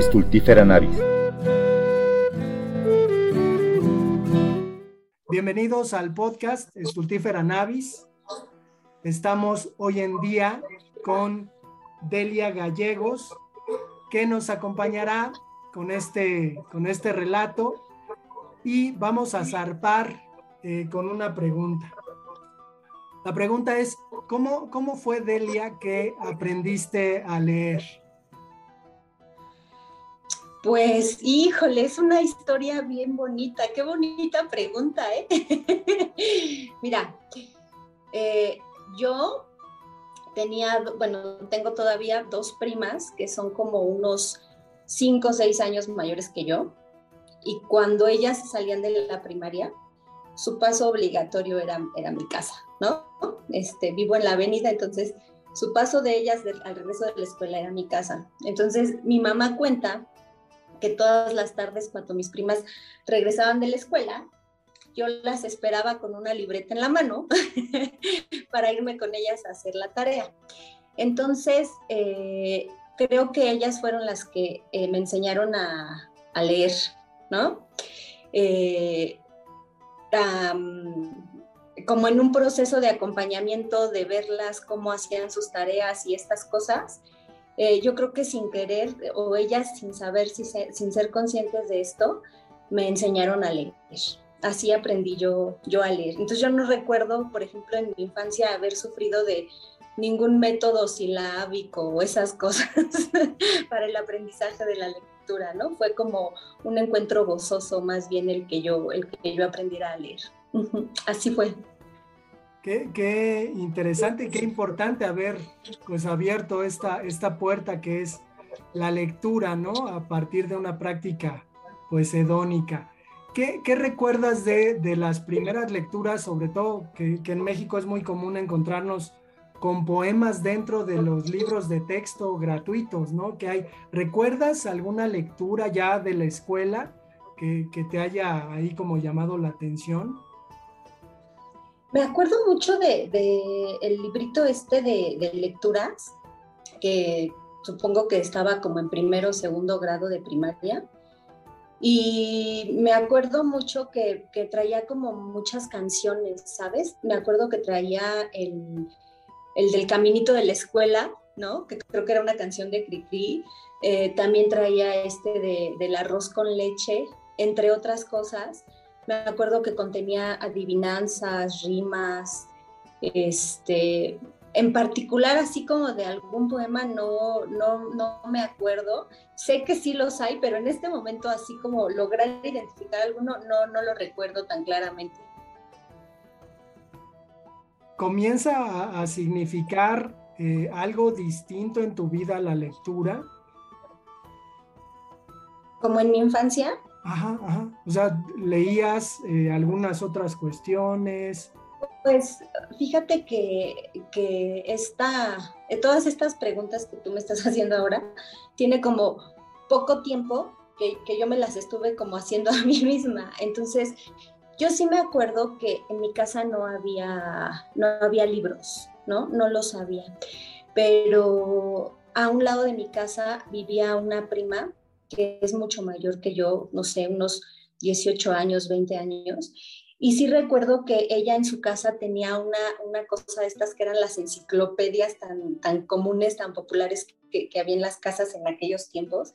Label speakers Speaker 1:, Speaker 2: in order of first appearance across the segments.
Speaker 1: Stultifera navis.
Speaker 2: Bienvenidos al podcast Stultifera navis. Estamos hoy en día con Delia Gallegos, que nos acompañará con este, con este relato y vamos a zarpar eh, con una pregunta. La pregunta es, ¿cómo, ¿cómo fue Delia que aprendiste a leer?
Speaker 3: Pues, híjole, es una historia bien bonita. Qué bonita pregunta, ¿eh? Mira, eh, yo tenía, bueno, tengo todavía dos primas que son como unos cinco o seis años mayores que yo. Y cuando ellas salían de la primaria, su paso obligatorio era, era mi casa, ¿no? Este, vivo en la avenida, entonces su paso de ellas al regreso de la escuela era mi casa. Entonces mi mamá cuenta que todas las tardes cuando mis primas regresaban de la escuela, yo las esperaba con una libreta en la mano para irme con ellas a hacer la tarea. Entonces, eh, creo que ellas fueron las que eh, me enseñaron a, leer, ¿no? Eh, como en un proceso de acompañamiento, de verlas cómo hacían sus tareas y estas cosas, eh, yo creo que sin querer o ellas sin saber, sin ser conscientes de esto, me enseñaron a leer. Así aprendí yo, yo a leer. Entonces yo no recuerdo, por ejemplo, en mi infancia haber sufrido de ningún método silábico o esas cosas para el aprendizaje de la lectura, ¿no? Fue como un encuentro gozoso más bien el que yo, el que yo aprendiera a leer. Así fue.
Speaker 2: Qué, qué, interesante y qué importante haber pues abierto esta, esta puerta que es la lectura, ¿no? A partir de una práctica pues hedónica. ¿Qué, qué recuerdas de, de, las primeras lecturas, sobre todo que, que en México es muy común encontrarnos con poemas dentro de los libros de texto gratuitos, ¿no? Que hay. ¿Recuerdas alguna lectura ya de la escuela que, que te haya ahí como llamado la atención?
Speaker 3: Me acuerdo mucho de, el librito este de, lecturas, que supongo que estaba como en primero o segundo grado de primaria. Y me acuerdo mucho que, que traía como muchas canciones, ¿sabes? Me acuerdo que traía el, el del caminito de la escuela, ¿no? Que creo que era una canción de Cricri. Eh, también traía este de, del arroz con leche, entre otras cosas. Me acuerdo que contenía adivinanzas, rimas, este, en particular así como de algún poema no, no, no me acuerdo. Sé que sí los hay, pero en este momento así como lograr identificar alguno no, no lo recuerdo tan claramente
Speaker 2: comienza a, significar eh, algo distinto en tu vida la lectura?
Speaker 3: ¿Como en mi infancia?
Speaker 2: Ajá, ajá. O sea, leías eh, algunas otras cuestiones.
Speaker 3: Pues fíjate que, que esta, todas estas preguntas que tú me estás haciendo ahora, tiene como poco tiempo que, que yo me las estuve como haciendo a mí misma. Entonces, yo sí me acuerdo que en mi casa no había, no había libros, ¿no? No los había. Pero a un lado de mi casa vivía una prima que es mucho mayor que yo, no sé, unos 18 años, 20 años. Y sí recuerdo que ella en su casa tenía una, una cosa de estas que eran las enciclopedias tan, tan comunes, tan populares que, que había en las casas en aquellos tiempos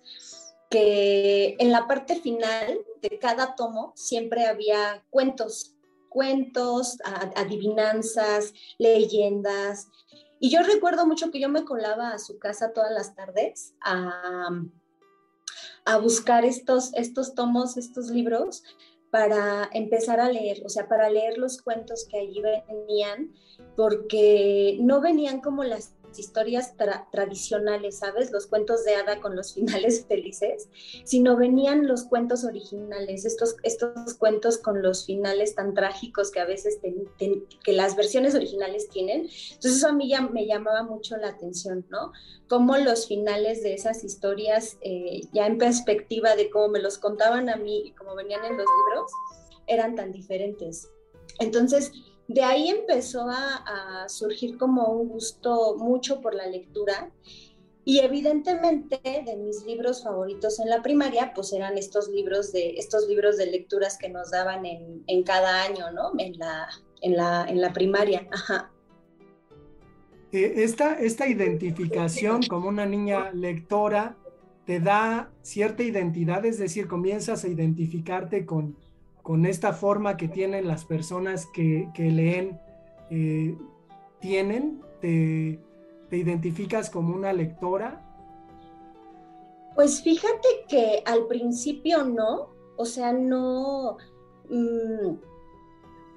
Speaker 3: que en la parte final de cada tomo siempre había cuentos, cuentos, adivinanzas, leyendas. Y yo recuerdo mucho que yo me colaba a su casa todas las tardes a, a buscar estos, estos tomos, estos libros para empezar a leer, o sea, para leer los cuentos que allí venían, porque no venían como las historias tradicionales, ¿sabes? Los cuentos de hada con los finales felices, sino venían los cuentos originales, estos, estos cuentos con los finales tan trágicos que a veces que las versiones originales tienen. Entonces eso a mí ya me llamaba mucho la atención, ¿no? Cómo los finales de esas historias, eh, ya en perspectiva de cómo me los contaban a mí y cómo venían en los libros, eran tan diferentes. Entonces, de ahí empezó a, surgir como un gusto mucho por la lectura Y evidentemente de mis libros favoritos en la primaria, pues eran estos libros de, estos libros de lecturas que nos daban en, en cada año, ¿no? En la, en la, en la primaria. Ajá.
Speaker 2: Eh, esta, esta identificación como una niña lectora te da cierta identidad, es decir, comienzas a identificarte con, con esta forma que tienen las personas que, que leen, eh, tienen, te, te, identificas como una lectora.
Speaker 3: Pues fíjate que al principio no, o sea, no, mmm,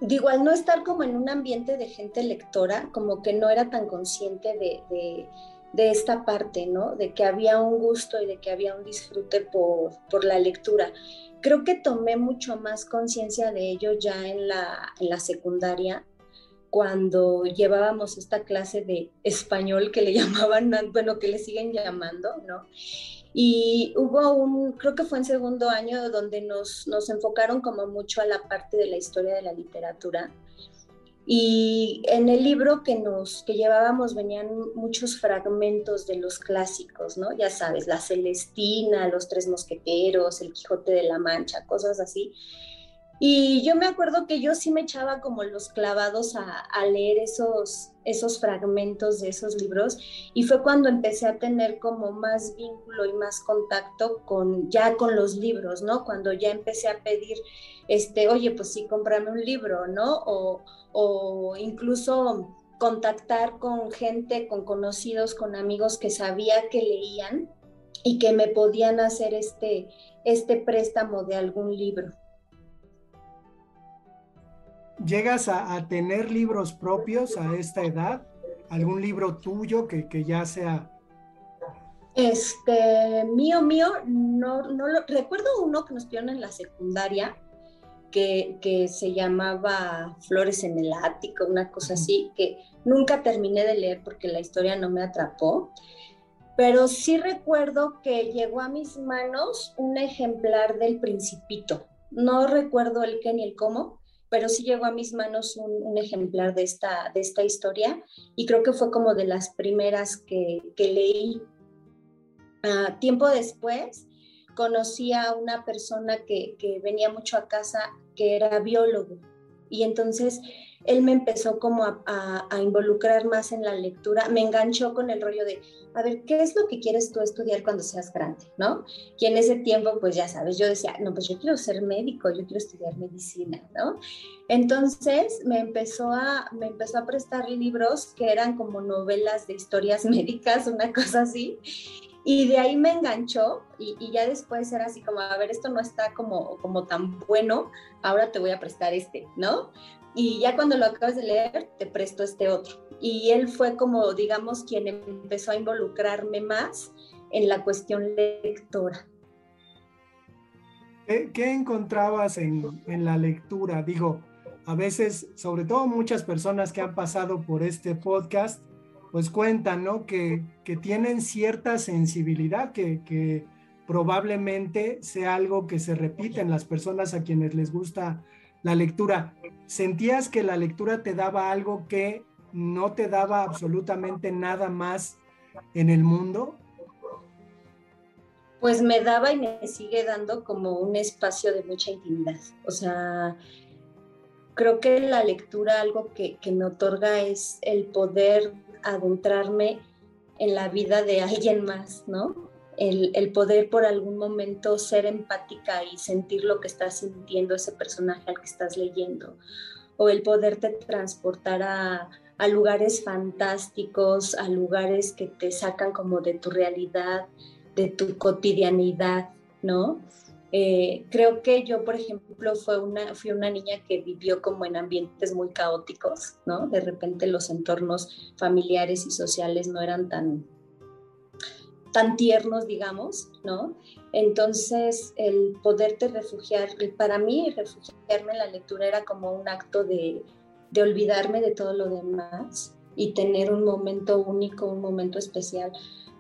Speaker 3: digo, al no estar como en un ambiente de gente lectora, como que no era tan consciente de, de, de, esta parte, ¿no? De que había un gusto y de que había un disfrute por, por la lectura. Creo que tomé mucho más conciencia de ello ya en la, en la secundaria, cuando llevábamos esta clase de español que le llamaban, bueno, que le siguen llamando, ¿no? Y hubo un, creo que fue en segundo año, donde nos, nos enfocaron como mucho a la parte de la historia de la literatura. Y en el libro que nos que llevábamos venían muchos fragmentos de los clásicos, ¿no? Ya sabes, La Celestina, Los Tres Mosqueteros, El Quijote de la Mancha, cosas así. Y yo me acuerdo que yo sí me echaba como los clavados a, leer esos, esos fragmentos de esos libros y fue cuando empecé a tener como más vínculo y más contacto con ya con los libros, ¿no? Cuando ya empecé a pedir, este, oye, pues sí, cómprame un libro, ¿no? O, o incluso contactar con gente, con conocidos, con amigos que sabía que leían y que me podían hacer este, este préstamo de algún libro.
Speaker 2: ¿Llegas a, tener libros propios a esta edad? ¿Algún libro tuyo que, que ya sea...
Speaker 3: Este, mío, mío, no, no lo... Recuerdo uno que nos pidieron en la secundaria, que, que, se llamaba Flores en el Ático, una cosa así, que nunca terminé de leer porque la historia no me atrapó. Pero sí recuerdo que llegó a mis manos un ejemplar del Principito. No recuerdo el qué ni el cómo, pero sí llegó a mis manos un, ejemplar de esta, de esta historia y creo que fue como de las primeras que, que leí. Uh, tiempo después conocí a una persona que, que venía mucho a casa que era biólogo y entonces él me empezó como a, involucrar más en la lectura, me enganchó con el rollo de, a ver, ¿qué es lo que quieres tú estudiar cuando seas grande? ¿No? Y en ese tiempo, pues ya sabes, yo decía, no, pues yo quiero ser médico, yo quiero estudiar medicina, ¿no? Entonces me empezó a, me empezó a prestar libros que eran como novelas de historias médicas, una cosa así. Y de ahí me enganchó y, ya después era así como, a ver, esto no está como, como tan bueno, ahora te voy a prestar este, ¿no? y ya cuando lo acabas de leer, te presto este otro. Y él fue como, digamos, quien empezó a involucrarme más en la cuestión lectora.
Speaker 2: ¿Qué, encontrabas en, en, la lectura? Digo, a veces, sobre todo muchas personas que han pasado por este podcast, pues cuentan, ¿no? Que, que tienen cierta sensibilidad, que, probablemente sea algo que se repite en las personas a quienes les gusta la lectura. ¿Sentías que la lectura te daba algo que no te daba absolutamente nada más en el mundo?
Speaker 3: Pues me daba y me sigue dando como un espacio de mucha intimidad. O sea, creo que la lectura algo que me otorga es el poder adentrarme en la vida de alguien más, ¿no? el, poder por algún momento ser empática y sentir lo que está sintiendo ese personaje al que estás leyendo, o el poderte transportar a, lugares fantásticos, a lugares que te sacan como de tu realidad, de tu cotidianidad, ¿no? Eh, creo que yo, por ejemplo, fue una, fui una niña que vivió como en ambientes muy caóticos, ¿no? De repente los entornos familiares y sociales no eran tan, tan tiernos, digamos, ¿no? Entonces, el poderte refugiar, para mí refugiarme en la lectura era como un acto de, de olvidarme de todo lo demás y tener un momento único, un momento especial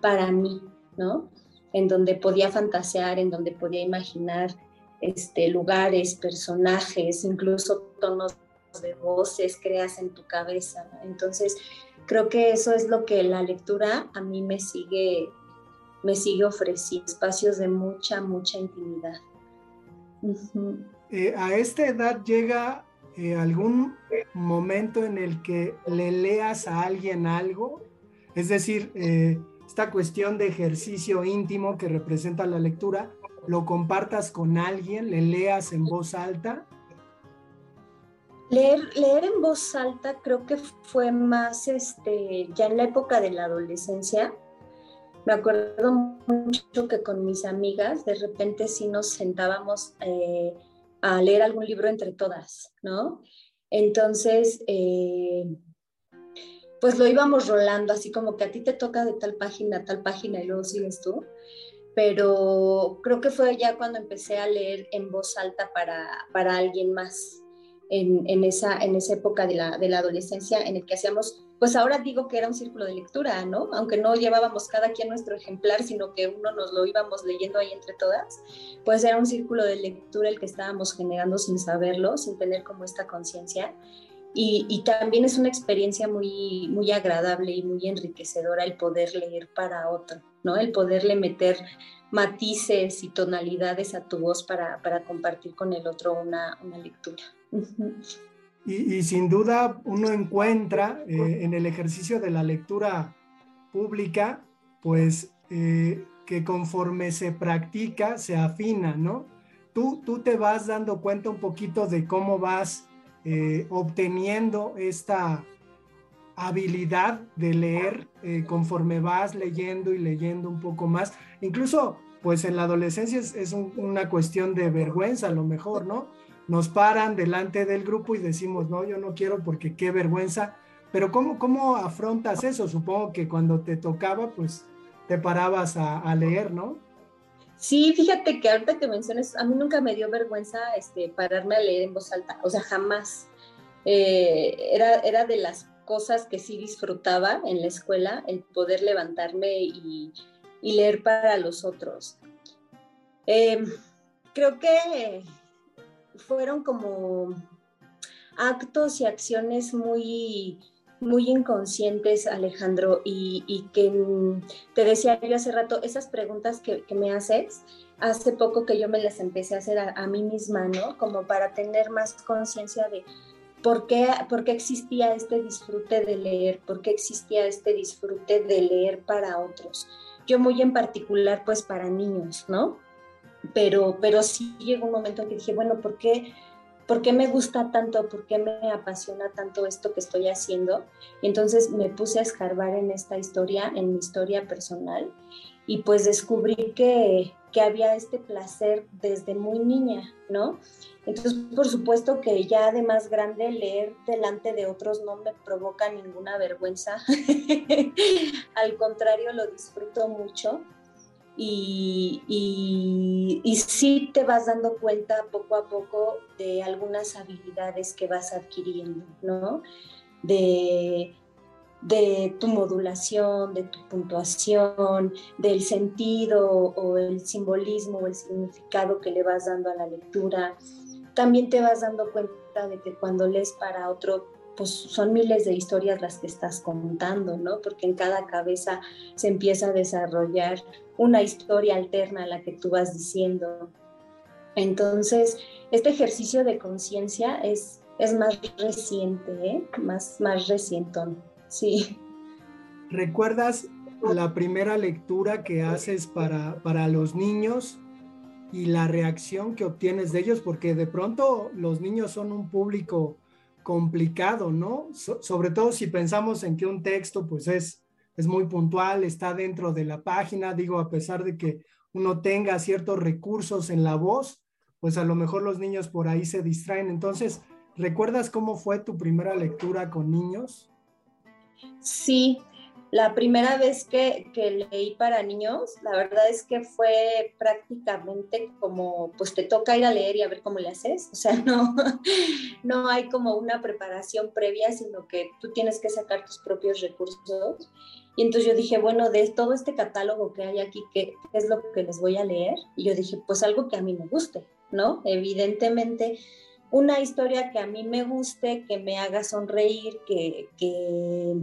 Speaker 3: para mí, ¿no? En donde podía fantasear, en donde podía imaginar este, lugares, personajes, incluso tonos de voces creas en tu cabeza. Entonces, creo que eso es lo que la lectura a mí me sigue, me sigue ofreciendo, espacios de mucha, mucha intimidad.
Speaker 2: Eh, a esta edad llega eh, algún momento en el que le leas a alguien algo, es decir, eh, esta cuestión de ejercicio íntimo que representa la lectura, lo compartas con alguien, le leas en voz alta.
Speaker 3: Leer, leer en voz alta creo que fue más este, ya en la época de la adolescencia. Me acuerdo mucho que con mis amigas de repente sí nos sentábamos eh, a leer algún libro entre todas, ¿no? Entonces, eh, pues lo íbamos rolando, así como que a ti te toca de tal página tal página y luego sigues tú. Pero creo que fue ya cuando empecé a leer en voz alta para, para alguien más, en, esa, en esa época de la, de la adolescencia, en el que hacíamos pues ahora digo que era un círculo de lectura, ¿no? Aunque no llevábamos cada quien nuestro ejemplar, sino que uno nos lo íbamos leyendo ahí entre todas, pues era un círculo de lectura el que estábamos generando sin saberlo, sin tener como esta conciencia. Y, también es una experiencia muy, muy agradable y muy enriquecedora el poder leer para otro, ¿no? El poderle meter matices y tonalidades a tu voz para, compartir con el otro una, una lectura.
Speaker 2: Y, sin duda uno encuentra eh, en el ejercicio de la lectura pública, pues eh, que conforme se practica, se afina, ¿no? Tú, tú te vas dando cuenta un poquito de cómo vas eh, obteniendo esta habilidad de leer conforme vas leyendo y leyendo un poco más. Incluso, pues en la adolescencia es, una cuestión de vergüenza a lo mejor, ¿no? nos paran delante del grupo y decimos, no, yo no quiero porque qué vergüenza. Pero ¿cómo, cómo afrontas eso? Supongo que cuando te tocaba, pues te parabas a, leer, ¿no?
Speaker 3: Sí, fíjate que ahorita que mencionas, a mí nunca me dio vergüenza este, pararme a leer en voz alta, o sea, jamás. Eh, era, era de las cosas que sí disfrutaba en la escuela, el poder levantarme y, leer para los otros. Em, creo que fueron como actos y acciones muy, muy inconscientes, Alejandro, y, que te decía yo hace rato, esas preguntas que, me haces, hace poco que yo me las empecé a hacer a, mí misma, ¿no? Como para tener más conciencia de por qué, por qué existía este disfrute de leer, por qué existía este disfrute de leer para otros. Yo muy en particular, pues para niños, ¿no? pero, pero sí llegó un momento en que dije, bueno, ¿por qué, ¿por qué me gusta tanto? ¿Por qué me apasiona tanto esto que estoy haciendo? Y entonces me puse a escarbar en esta historia, en mi historia personal, y pues descubrí que, que había este placer desde muy niña, ¿no? Entonces, por supuesto que ya de más grande leer delante de otros no me provoca ninguna vergüenza. Al contrario, lo disfruto mucho y, y, sí te vas dando cuenta poco a poco de algunas habilidades que vas adquiriendo, ¿no? De, de tu modulación, de tu puntuación, del sentido o el simbolismo o el significado que le vas dando a la lectura. También te vas dando cuenta de que cuando lees para otro pues son miles de historias las que estás contando, ¿no? Porque en cada cabeza se empieza a desarrollar una historia alterna a la que tú vas diciendo. Entonces, este ejercicio de conciencia es, es más reciente, ¿eh? Más, más recientón, sí.
Speaker 2: ¿Recuerdas la primera lectura que haces para, para los niños y la reacción que obtienes de ellos? Porque de pronto los niños son un público complicado, ¿no? sobre todo si pensamos en que un texto pues es, es muy puntual, está dentro de la página, digo, a pesar de que uno tenga ciertos recursos en la voz, pues a lo mejor los niños por ahí se distraen. Entonces, ¿recuerdas cómo fue tu primera lectura con niños?
Speaker 3: Sí, la primera vez que, leí para niños, la verdad es que fue prácticamente como, pues te toca ir a leer y a ver cómo le haces. O sea, no, no hay como una preparación previa, sino que tú tienes que sacar tus propios recursos. Y entonces yo dije, bueno, de todo este catálogo que hay aquí, ¿qué, es lo que les voy a leer? Y yo dije, pues algo que a mí me guste, ¿no? Evidentemente, una historia que a mí me guste, que me haga sonreír, que, que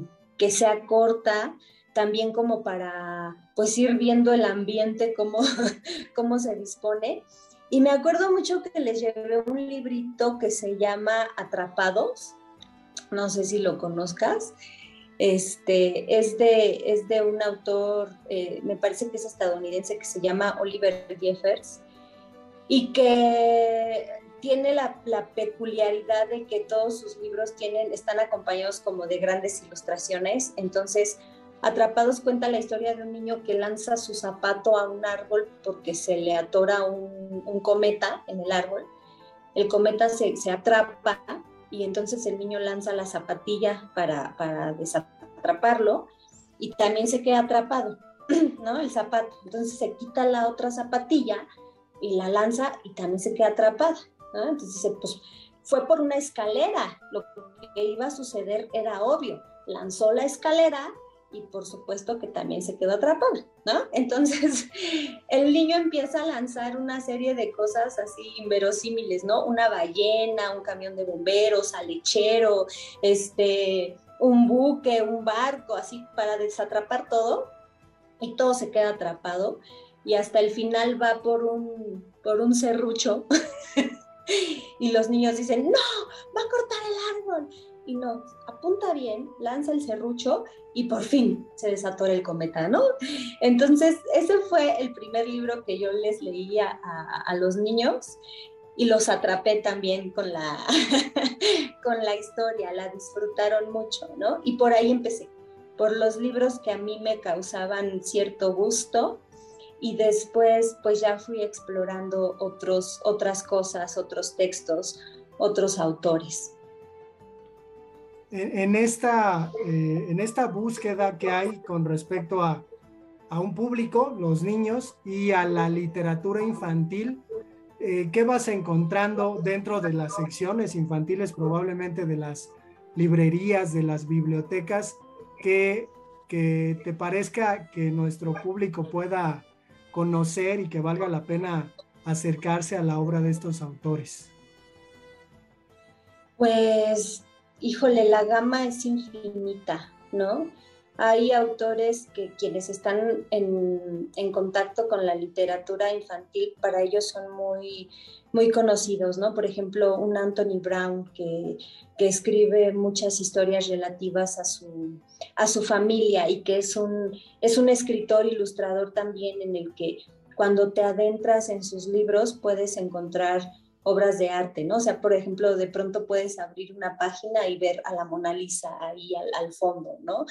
Speaker 3: que sea corta, también como para pues ir viendo el ambiente, cómo, cómo se dispone. Y me acuerdo mucho que les llevé un librito que se llama Atrapados, no sé si lo conozcas. Este, es, de, es de un autor, eh, me parece que es estadounidense, que se llama Oliver Jeffers, y que tiene la, peculiaridad de que todos sus libros tienen, están acompañados como de grandes ilustraciones. Entonces, Atrapados cuenta la historia de un niño que lanza su zapato a un árbol porque se le atora un, un cometa en el árbol. El cometa se, se, atrapa y entonces el niño lanza la zapatilla para, para desatraparlo y también se queda atrapado, ¿no? El zapato. Entonces se quita la otra zapatilla y la lanza y también se queda atrapada. Entonces, pues fue por una escalera, lo que iba a suceder era obvio, lanzó la escalera y por supuesto que también se quedó atrapada, ¿no? Entonces, el niño empieza a lanzar una serie de cosas así inverosímiles, ¿no? Una ballena, un camión de bomberos, alechero, este, un buque, un barco, así para desatrapar todo, y todo se queda atrapado, y hasta el final va por un, por un serrucho y los niños dicen, no, va a cortar el árbol. Y no, apunta bien, lanza el serrucho y por fin se desatora el cometa, ¿no? Entonces, ese fue el primer libro que yo les leía a, los niños y los atrapé también con la, con la historia, la disfrutaron mucho, ¿no? Y por ahí empecé, por los libros que a mí me causaban cierto gusto y después pues ya fui explorando otros, otras cosas, otros textos, otros autores.
Speaker 2: En, esta, eh, en esta búsqueda que hay con respecto a, a, un público, los niños, y a la literatura infantil, eh, ¿qué vas encontrando dentro de las secciones infantiles, probablemente de las librerías, de las bibliotecas, que, que te parezca que nuestro público pueda conocer y que valga la pena acercarse a la obra de estos autores?
Speaker 3: Pues, híjole, la gama es infinita, ¿no? Hay autores que quienes están en, contacto con la literatura infantil, para ellos son muy, muy conocidos, ¿no? Por ejemplo, un Anthony Brown que, que escribe muchas historias relativas a su, a su familia y que es un, es un escritor ilustrador también en el que cuando te adentras en sus libros puedes encontrar obras de arte, ¿no? O sea, por ejemplo, de pronto puedes abrir una página y ver a la Mona Lisa ahí al, fondo, ¿no?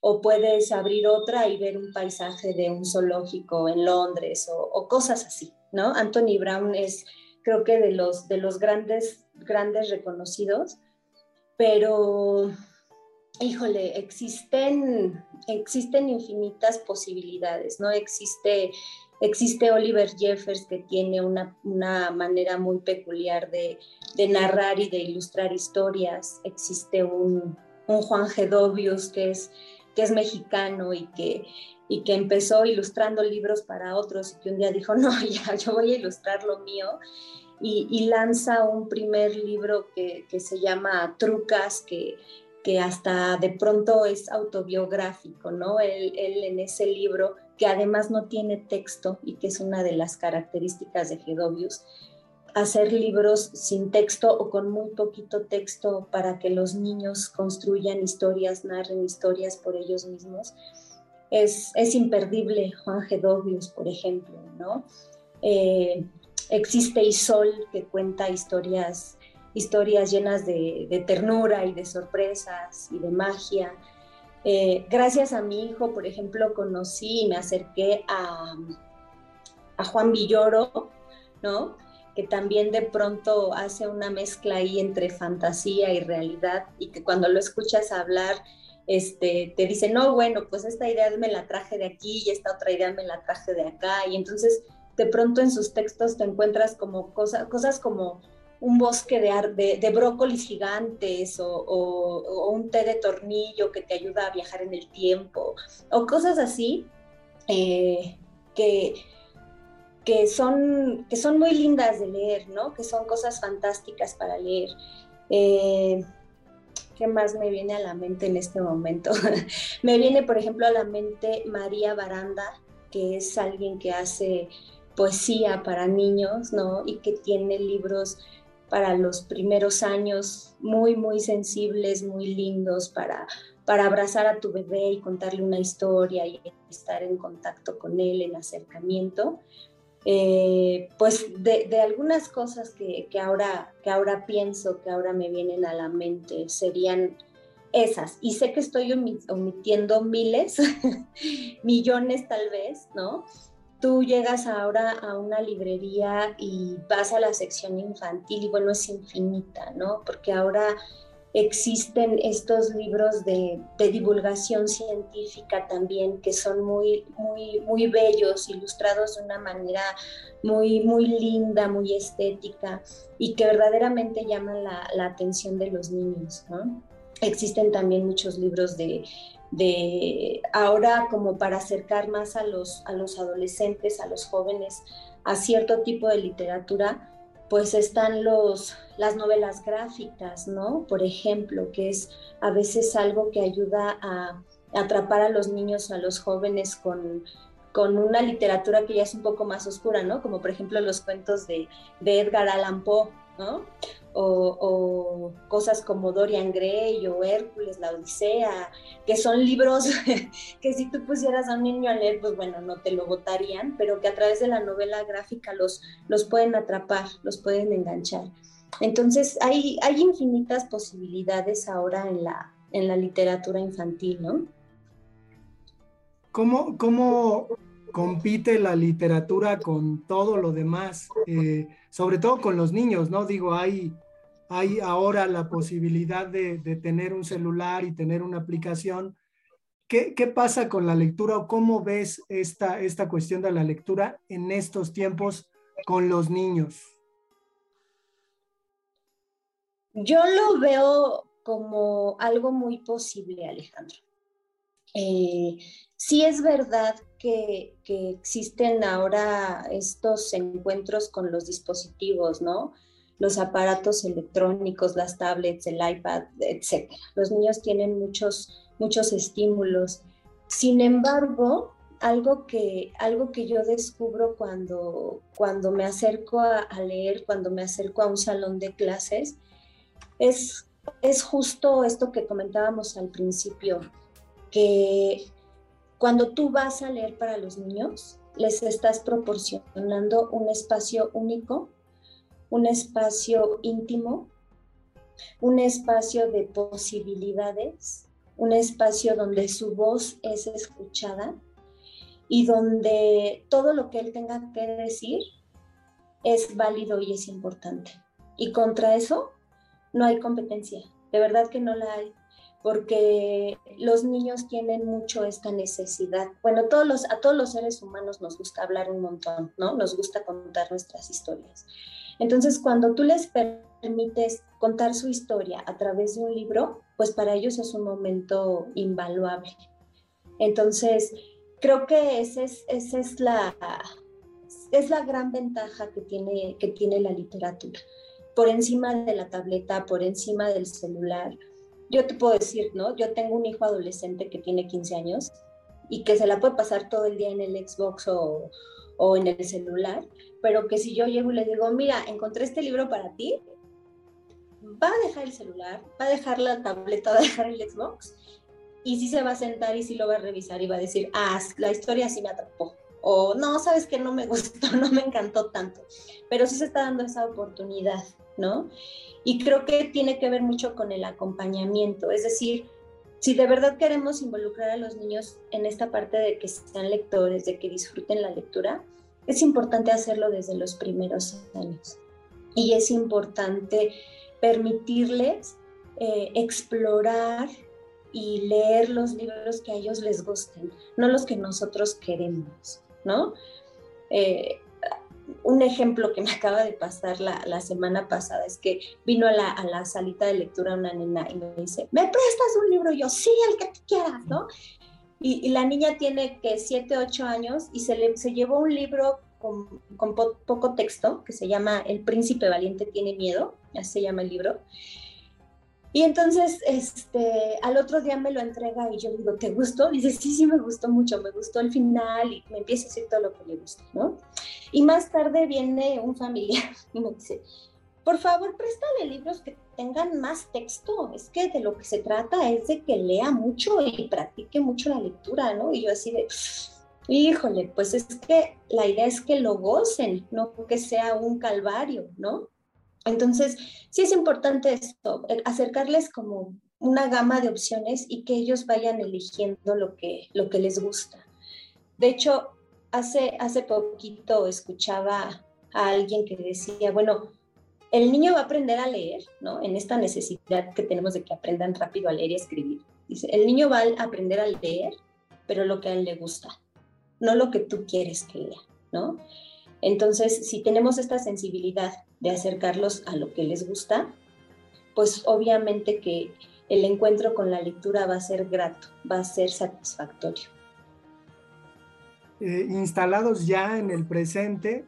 Speaker 3: O puedes abrir otra y ver un paisaje de un zoológico en Londres o, o cosas así, ¿no? Anthony Brown es, creo que de los, de los grandes, grandes reconocidos, pero híjole, existen, existen infinitas posibilidades, ¿no? Existe, existe Oliver Jeffers que tiene una, manera muy peculiar de, narrar y de ilustrar historias. Existe un, Juan Gedovius que es, que es mexicano y que, y que empezó ilustrando libros para otros y que un día dijo, no, ya, yo voy a ilustrar lo mío. Y, lanza un primer libro que, que se llama Trucas, que que hasta de pronto es autobiográfico, ¿no? Él, en ese libro, que además no tiene texto y que es una de las características de Gedovius, hacer libros sin texto o con muy poquito texto para que los niños construyan historias, narren historias por ellos mismos. Es, es imperdible Juan Gedovius, por ejemplo, ¿no? Eh, existe Isol, que cuenta historias historias llenas de, ternura y de sorpresas y de magia. Eh, gracias a mi hijo, por ejemplo, conocí y me acerqué a, Juan Villoro, ¿no? que también de pronto hace una mezcla ahí entre fantasía y realidad y que cuando lo escuchas hablar, este, te dice, no, bueno, pues esta idea me la traje de aquí y esta otra idea me la traje de acá. Y entonces de pronto en sus textos te encuentras como cosas como un bosque de, de, brócolis gigantes o, un té de tornillo que te ayuda a viajar en el tiempo o cosas así eh, que, que, son, que son muy lindas de leer, ¿no? Que son cosas fantásticas para leer. Eh, ¿Qué más me viene a la mente en este momento? me viene, por ejemplo, a la mente María Baranda, que es alguien que hace poesía para niños, ¿no? Y que tiene libros para los primeros años muy, muy sensibles, muy lindos para, para abrazar a tu bebé y contarle una historia y estar en contacto con él, en acercamiento. Eh, pues de, algunas cosas que, ahora, que ahora pienso, que ahora me vienen a la mente, serían esas. Y sé que estoy omitiendo miles, millones tal vez, ¿no? Tú llegas ahora a una librería y vas a la sección infantil y bueno, es infinita, ¿no? Porque ahora existen estos libros de, divulgación científica también que son muy, muy, muy bellos, ilustrados de una manera muy, muy linda, muy estética y que verdaderamente llaman la, atención de los niños. Existen también muchos libros de, de, ahora como para acercar más a los, a los adolescentes, a los jóvenes, a cierto tipo de literatura, pues están los, las novelas gráficas, ¿no? Por ejemplo, que es a veces algo que ayuda a atrapar a los niños, a los jóvenes con, con una literatura que ya es un poco más oscura, ¿no? Como por ejemplo los cuentos de, de Edgar Allan Poe, o, cosas como Dorian Gray o Hércules, la Odisea, que son libros que si tú pusieras a un niño a leer, pues bueno, no te lo votarían, pero que a través de la novela gráfica los, los pueden atrapar, los pueden enganchar. Entonces hay, hay infinitas posibilidades ahora en la, en la literatura infantil, ¿no?
Speaker 2: ¿Cómo, cómo compite la literatura con todo lo demás? Eh, sobre todo con los niños, ¿no? Digo, hay hay ahora la posibilidad de, tener un celular y tener una aplicación. ¿Qué, pasa con la lectura o cómo ves esta, esta cuestión de la lectura en estos tiempos con los niños?
Speaker 3: Yo lo veo como algo muy posible, Alejandro. Eh, sí es verdad que, existen ahora estos encuentros con los dispositivos, ¿no? los aparatos electrónicos, las tablets, el iPad, etc. Los niños tienen muchos, muchos estímulos. Sin embargo, algo que, algo que yo descubro cuando, cuando me acerco a, leer, cuando me acerco a un salón de clases, es, es justo esto que comentábamos al principio, que cuando tú vas a leer para los niños, les estás proporcionando un espacio único un espacio íntimo, un espacio de posibilidades, un espacio donde su voz es escuchada y donde todo lo que él tenga que decir es válido y es importante. Y contra eso no hay competencia, de verdad que no la hay, porque los niños tienen mucho esta necesidad. Bueno, a todos los seres humanos nos gusta hablar un montón, ¿no? Nos gusta contar nuestras historias. Entonces, cuando tú les permites contar su historia a través de un libro, pues para ellos es un momento invaluable. Entonces, creo que esa es, es, la, es la gran ventaja que tiene, que tiene la literatura. Por encima de la tableta, por encima del celular. Yo te puedo decir, ¿no? Yo tengo un hijo adolescente que tiene 15 años y que se la puede pasar todo el día en el Xbox o, o en el celular, pero que si yo llego y le digo, mira, encontré este libro para ti, va a dejar el celular, va a dejar la tableta, va a dejar el Xbox, y sí se va a sentar y sí lo va a revisar y va a decir, ah, la historia sí me atrapó, o no, sabes que no me gustó, no me encantó tanto, pero sí se está dando esa oportunidad, ¿no? Y creo que tiene que ver mucho con el acompañamiento, es decir, si de verdad queremos involucrar a los niños en esta parte de que sean lectores, de que disfruten la lectura, es importante hacerlo desde los primeros años. Y es importante permitirles eh, explorar y leer los libros que a ellos les gusten, no los que nosotros queremos, ¿no? Eh, un ejemplo que me acaba de pasar la, semana pasada es que vino a la, salita de lectura una nena y me dice, ¿me prestas un libro? Yo, sí, el que quieras, ¿no? Y, la niña tiene que 7, 8 años y se, le, se llevó un libro con, poco texto que se llama El príncipe valiente tiene miedo, así se llama el libro. Y entonces, este, al otro día me lo entrega y yo digo, ¿te gustó? dice, sí, sí, me gustó mucho, me gustó el final y me empieza a decir todo lo que le gusta, ¿no? Y más tarde viene un familiar y me dice, por favor, préstale libros que tengan más texto. Es que de lo que se trata es de que lea mucho y practique mucho la lectura, ¿no? Y yo así de, híjole, pues es que la idea es que lo gocen, no que sea un calvario, ¿no? Entonces, sí es importante esto, acercarles como una gama de opciones y que ellos vayan eligiendo lo que, lo que les gusta. De hecho, hace, hace poquito escuchaba a alguien que decía, bueno, el niño va a aprender a leer, ¿no? En esta necesidad que tenemos de que aprendan rápido a leer y escribir. Dice, el niño va a aprender a leer, pero lo que a él le gusta, no lo que tú quieres que lea, ¿no? Entonces, si tenemos esta sensibilidad de acercarlos a lo que les gusta, pues obviamente que el encuentro con la lectura va a ser grato, va a ser satisfactorio.
Speaker 2: Eh, instalados ya en el presente,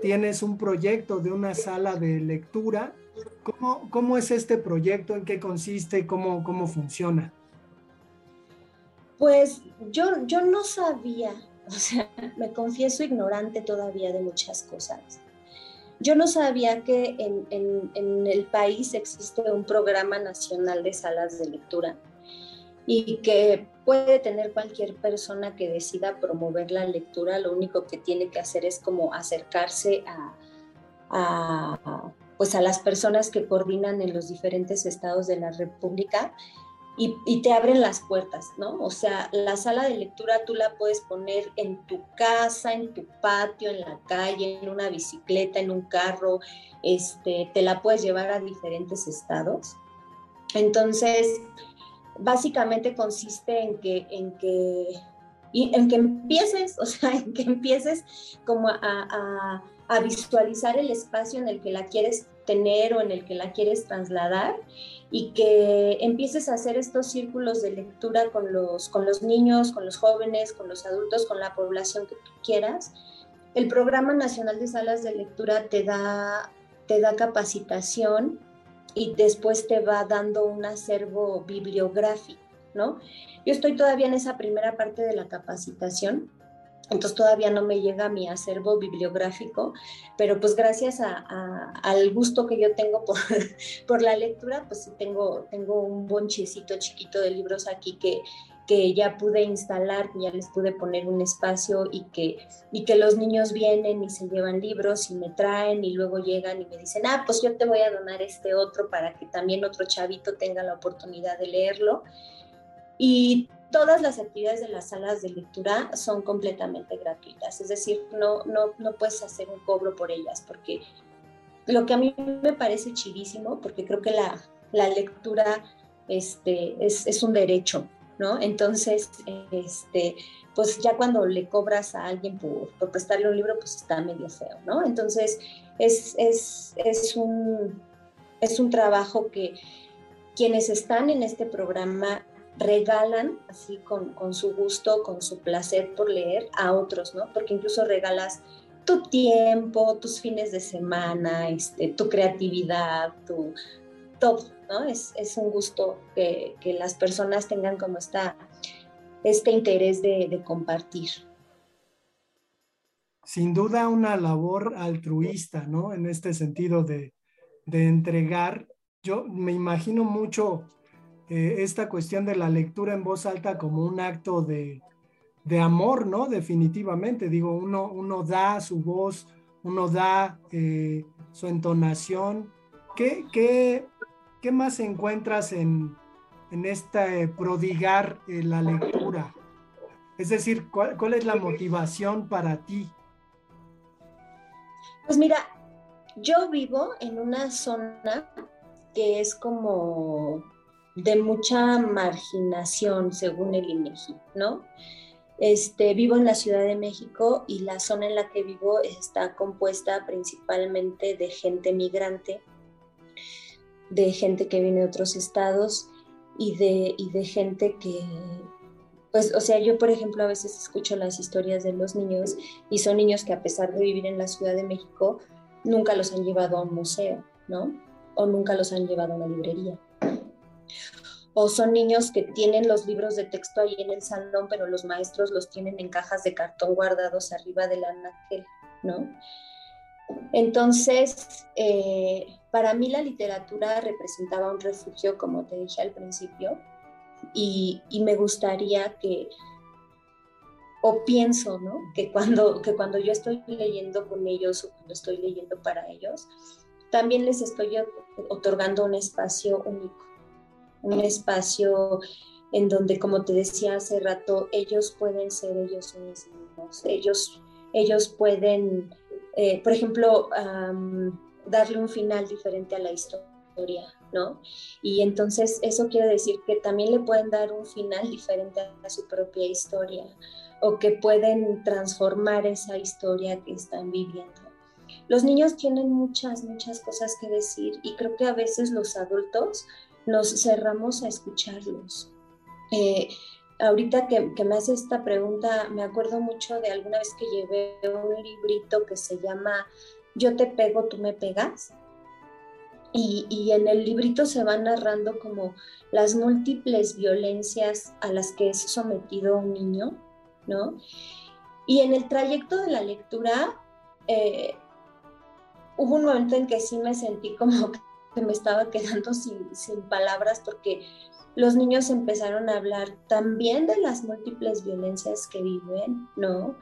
Speaker 2: tienes un proyecto de una sala de lectura. ¿Cómo, cómo es este proyecto? ¿En qué consiste? ¿Cómo, cómo funciona?
Speaker 3: Pues yo, yo no sabía, o sea, me confieso ignorante todavía de muchas cosas. Yo no sabía que en, el país existe un programa nacional de salas de lectura y que puede tener cualquier persona que decida promover la lectura, lo único que tiene que hacer es como acercarse a, pues a las personas que coordinan en los diferentes estados de la República y, y, te abren las puertas, ¿no? O sea, la sala de lectura tú la puedes poner en tu casa, en tu patio, en la calle, en una bicicleta, en un carro, este, te la puedes llevar a diferentes estados. Entonces, básicamente consiste en que, en que, en que empieces, o sea, en que empieces como a, a, visualizar el espacio en el que la quieres tener o en el que la quieres trasladar y que empieces a hacer estos círculos de lectura con los, con los niños, con los jóvenes, con los adultos, con la población que tú quieras. El Programa Nacional de Salas de Lectura te da, te da capacitación y después te va dando un acervo bibliográfico, ¿no? Yo estoy todavía en esa primera parte de la capacitación, entonces todavía no me llega mi acervo bibliográfico, pero pues gracias al gusto que yo tengo por, por la lectura, pues tengo, tengo un bonchecito chiquito de libros aquí que, que ya pude instalar, ya les pude poner un espacio y que, y que los niños vienen y se llevan libros y me traen y luego llegan y me dicen, ah, pues yo te voy a donar este otro para que también otro chavito tenga la oportunidad de leerlo. Y todas las actividades de las salas de lectura son completamente gratuitas, es decir, no, no, no puedes hacer un cobro por ellas, porque lo que a mí me parece chidísimo, porque creo que la, la lectura este, es, es un derecho, ¿no? Entonces, este, pues ya cuando le cobras a alguien por, prestarle un libro, pues está medio feo, ¿no? Entonces, es, es, un, es un trabajo que quienes están en este programa regalan así con, su gusto, con su placer por leer a otros, ¿no? Porque incluso regalas tu tiempo, tus fines de semana, este, tu creatividad, tu todo, es, un gusto que, las personas tengan como esta, este interés de, compartir.
Speaker 2: Sin duda una labor altruista, ¿no? En este sentido de, entregar. Yo me imagino mucho eh, esta cuestión de la lectura en voz alta como un acto de, amor, ¿no? Definitivamente. Digo, uno, uno da su voz, uno da eh, su entonación. ¿Qué, qué, ¿qué más encuentras en, en este prodigar la lectura? Es decir, ¿cuál, es la motivación para ti?
Speaker 3: Pues mira, yo vivo en una zona que es como de mucha marginación, según el INEGI, ¿no? Este, vivo en la Ciudad de México y la zona en la que vivo está compuesta principalmente de gente migrante de gente que viene de otros estados y de, y de gente que, pues, o sea, yo por ejemplo a veces escucho las historias de los niños y son niños que a pesar de vivir en la Ciudad de México, nunca los han llevado a un museo, ¿no? O nunca los han llevado a una librería. O son niños que tienen los libros de texto ahí en el salón, pero los maestros los tienen en cajas de cartón guardados arriba del anaquel, ¿no? Entonces, eh, para mí la literatura representaba un refugio, como te dije al principio, y, me gustaría que, o pienso, ¿no? Que cuando, que cuando yo estoy leyendo con ellos o cuando estoy leyendo para ellos, también les estoy otorgando un espacio único, un espacio en donde, como te decía hace rato, ellos pueden ser ellos mismos, ellos, ellos pueden eh, por ejemplo, darle un final diferente a la historia, ¿no? Y entonces eso quiere decir que también le pueden dar un final diferente a su propia historia o que pueden transformar esa historia que están viviendo. Los niños tienen muchas, muchas cosas que decir y creo que a veces los adultos nos cerramos a escucharlos. Eh, ahorita que, me hace esta pregunta, me acuerdo mucho de alguna vez que llevé un librito que se llama Yo te pego, tú me pegas. Y, en el librito se va narrando como las múltiples violencias a las que es sometido un niño, ¿no? Y en el trayecto de la lectura, eh, hubo un momento en que sí me sentí como me estaba quedando sin, sin palabras porque los niños empezaron a hablar también de las múltiples violencias que viven, ¿no?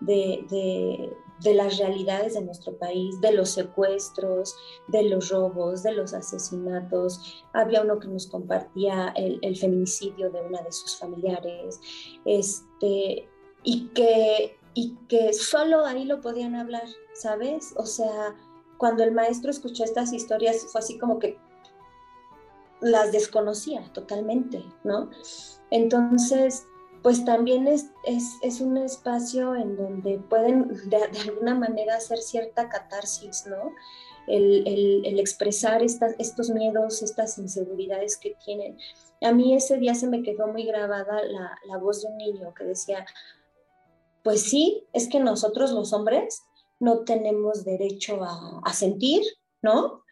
Speaker 3: De, las realidades de nuestro país, de los secuestros, de los robos, de los asesinatos. Había uno que nos compartía el, feminicidio de una de sus familiares, este, y, que, y que solo ahí lo podían hablar, ¿sabes? O sea, cuando el maestro escuchó estas historias fue así como que las desconocía totalmente, ¿no? Entonces, pues también es, es, un espacio en donde pueden de, alguna manera hacer cierta catarsis, ¿no? El, expresar estos miedos, estas inseguridades que tienen. A mí ese día se me quedó muy grabada la, voz de un niño que decía, pues sí, es que nosotros los hombres no tenemos derecho a, sentir, ¿no?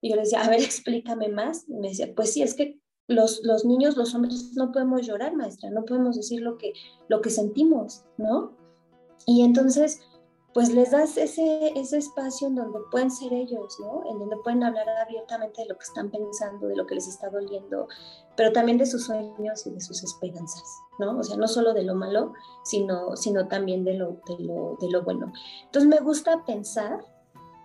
Speaker 3: Y yo le decía, a ver, explícame más. Y me decía, pues sí, es que los, los niños, los hombres, no podemos llorar, maestra, no podemos decir lo que, lo que sentimos, ¿no? Y entonces, pues les das ese, ese espacio en donde pueden ser ellos, ¿no? En donde pueden hablar abiertamente de lo que están pensando, de lo que les está doliendo, pero también de sus sueños y de sus esperanzas, ¿no? O sea, no solo de lo malo, sino, sino también de lo, de lo, de lo bueno. Entonces me gusta pensar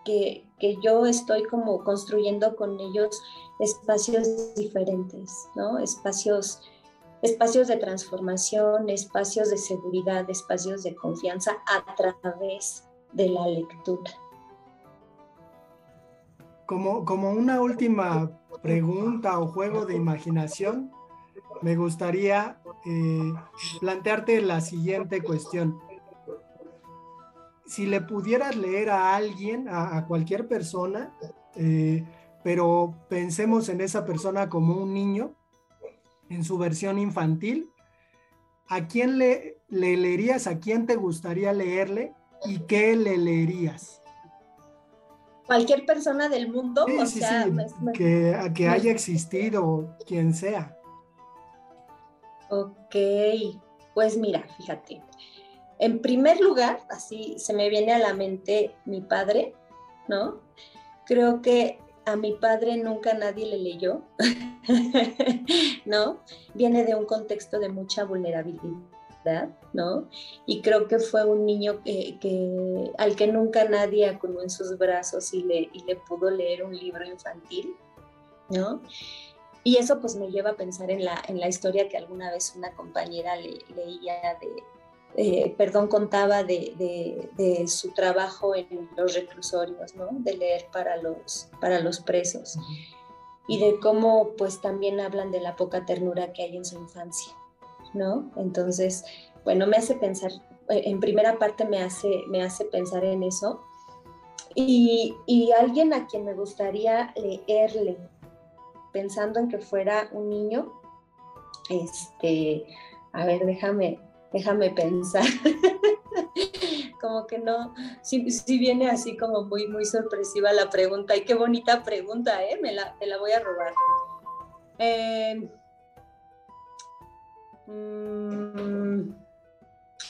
Speaker 3: que, yo estoy como construyendo con ellos espacios diferentes, ¿no? Espacios, espacios de transformación, espacios de seguridad, espacios de confianza a través de la lectura.
Speaker 2: Como, como una última pregunta o juego de imaginación, me gustaría eh, plantearte la siguiente cuestión si le pudieras leer a alguien, a, cualquier persona, eh, pero pensemos en esa persona como un niño, en su versión infantil, ¿a quién le, leerías? ¿A quién te gustaría leerle? ¿Y qué le leerías?
Speaker 3: Cualquier persona del mundo,
Speaker 2: o sea, que, que haya existido, quien sea.
Speaker 3: Ok, pues mira, fíjate, en primer lugar, así se me viene a la mente mi padre, ¿no? Creo que a mi padre nunca nadie le leyó, ¿no? Viene de un contexto de mucha vulnerabilidad, ¿no? Y creo que fue un niño que, al que nunca nadie acudió en sus brazos y le, y le pudo leer un libro infantil, ¿no? Y eso pues me lleva a pensar en la, en la historia que alguna vez una compañera leía de, eh, perdón, contaba de, su trabajo en los reclusorios, ¿no? De leer para los, para los presos. Y de cómo, pues, también hablan de la poca ternura que hay en su infancia, ¿no? Entonces, bueno, me hace pensar, eh, en primera parte me hace, me hace pensar en eso. Y, y alguien a quien me gustaría leerle, pensando en que fuera un niño, este, a ver, déjame, déjame pensar. como que no, si viene así como muy, muy sorpresiva la pregunta. Y qué bonita pregunta, ¿eh? Me la, la voy a robar. Eh, mm,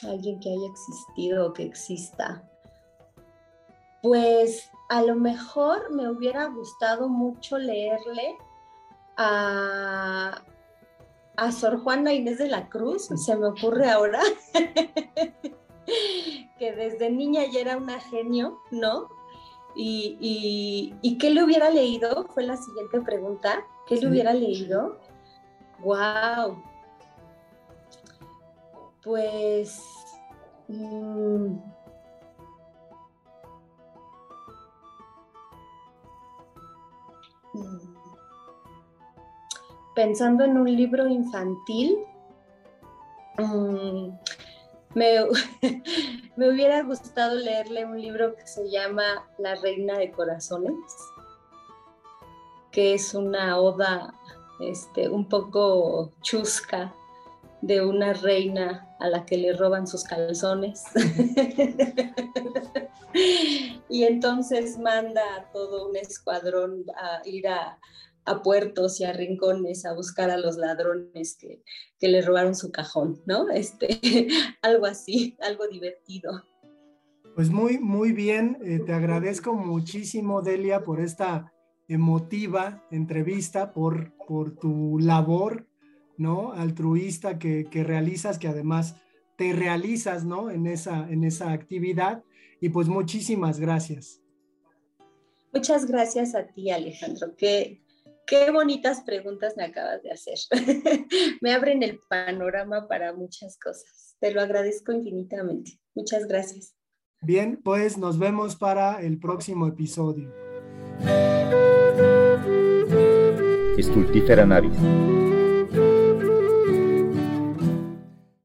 Speaker 3: alguien que haya existido o que exista. Pues a lo mejor me hubiera gustado mucho leerle a, a Sor Juana Inés de la Cruz, se me ocurre ahora, que desde niña ya era una genio, ¿no? Y, y, ¿qué le hubiera leído? Fue la siguiente pregunta. ¿Qué le hubiera leído? ¡Wow! Pues... Mm, mm, pensando en un libro infantil, mm, me, me, hubiera gustado leerle un libro que se llama La Reina de Corazones, que es una oda este, un poco chusca de una reina a la que le roban sus calzones. y entonces manda a todo un escuadrón a ir a, puertos y a rincones a buscar a los ladrones que, le robaron su cajón, ¿no? Este, algo así, algo divertido.
Speaker 2: Pues muy, muy bien. Eh, te agradezco muchísimo, Delia, por esta emotiva entrevista, por, por tu labor ¿no? Altruista que, realizas, que además te realizas, ¿no? En esa, en esa actividad. Y pues muchísimas gracias.
Speaker 3: Muchas gracias a ti, Alejandro. Qué, qué bonitas preguntas me acabas de hacer. me abren el panorama para muchas cosas. Te lo agradezco infinitamente. Muchas gracias.
Speaker 2: Bien, pues nos vemos para el próximo episodio.
Speaker 1: Estultífera Navis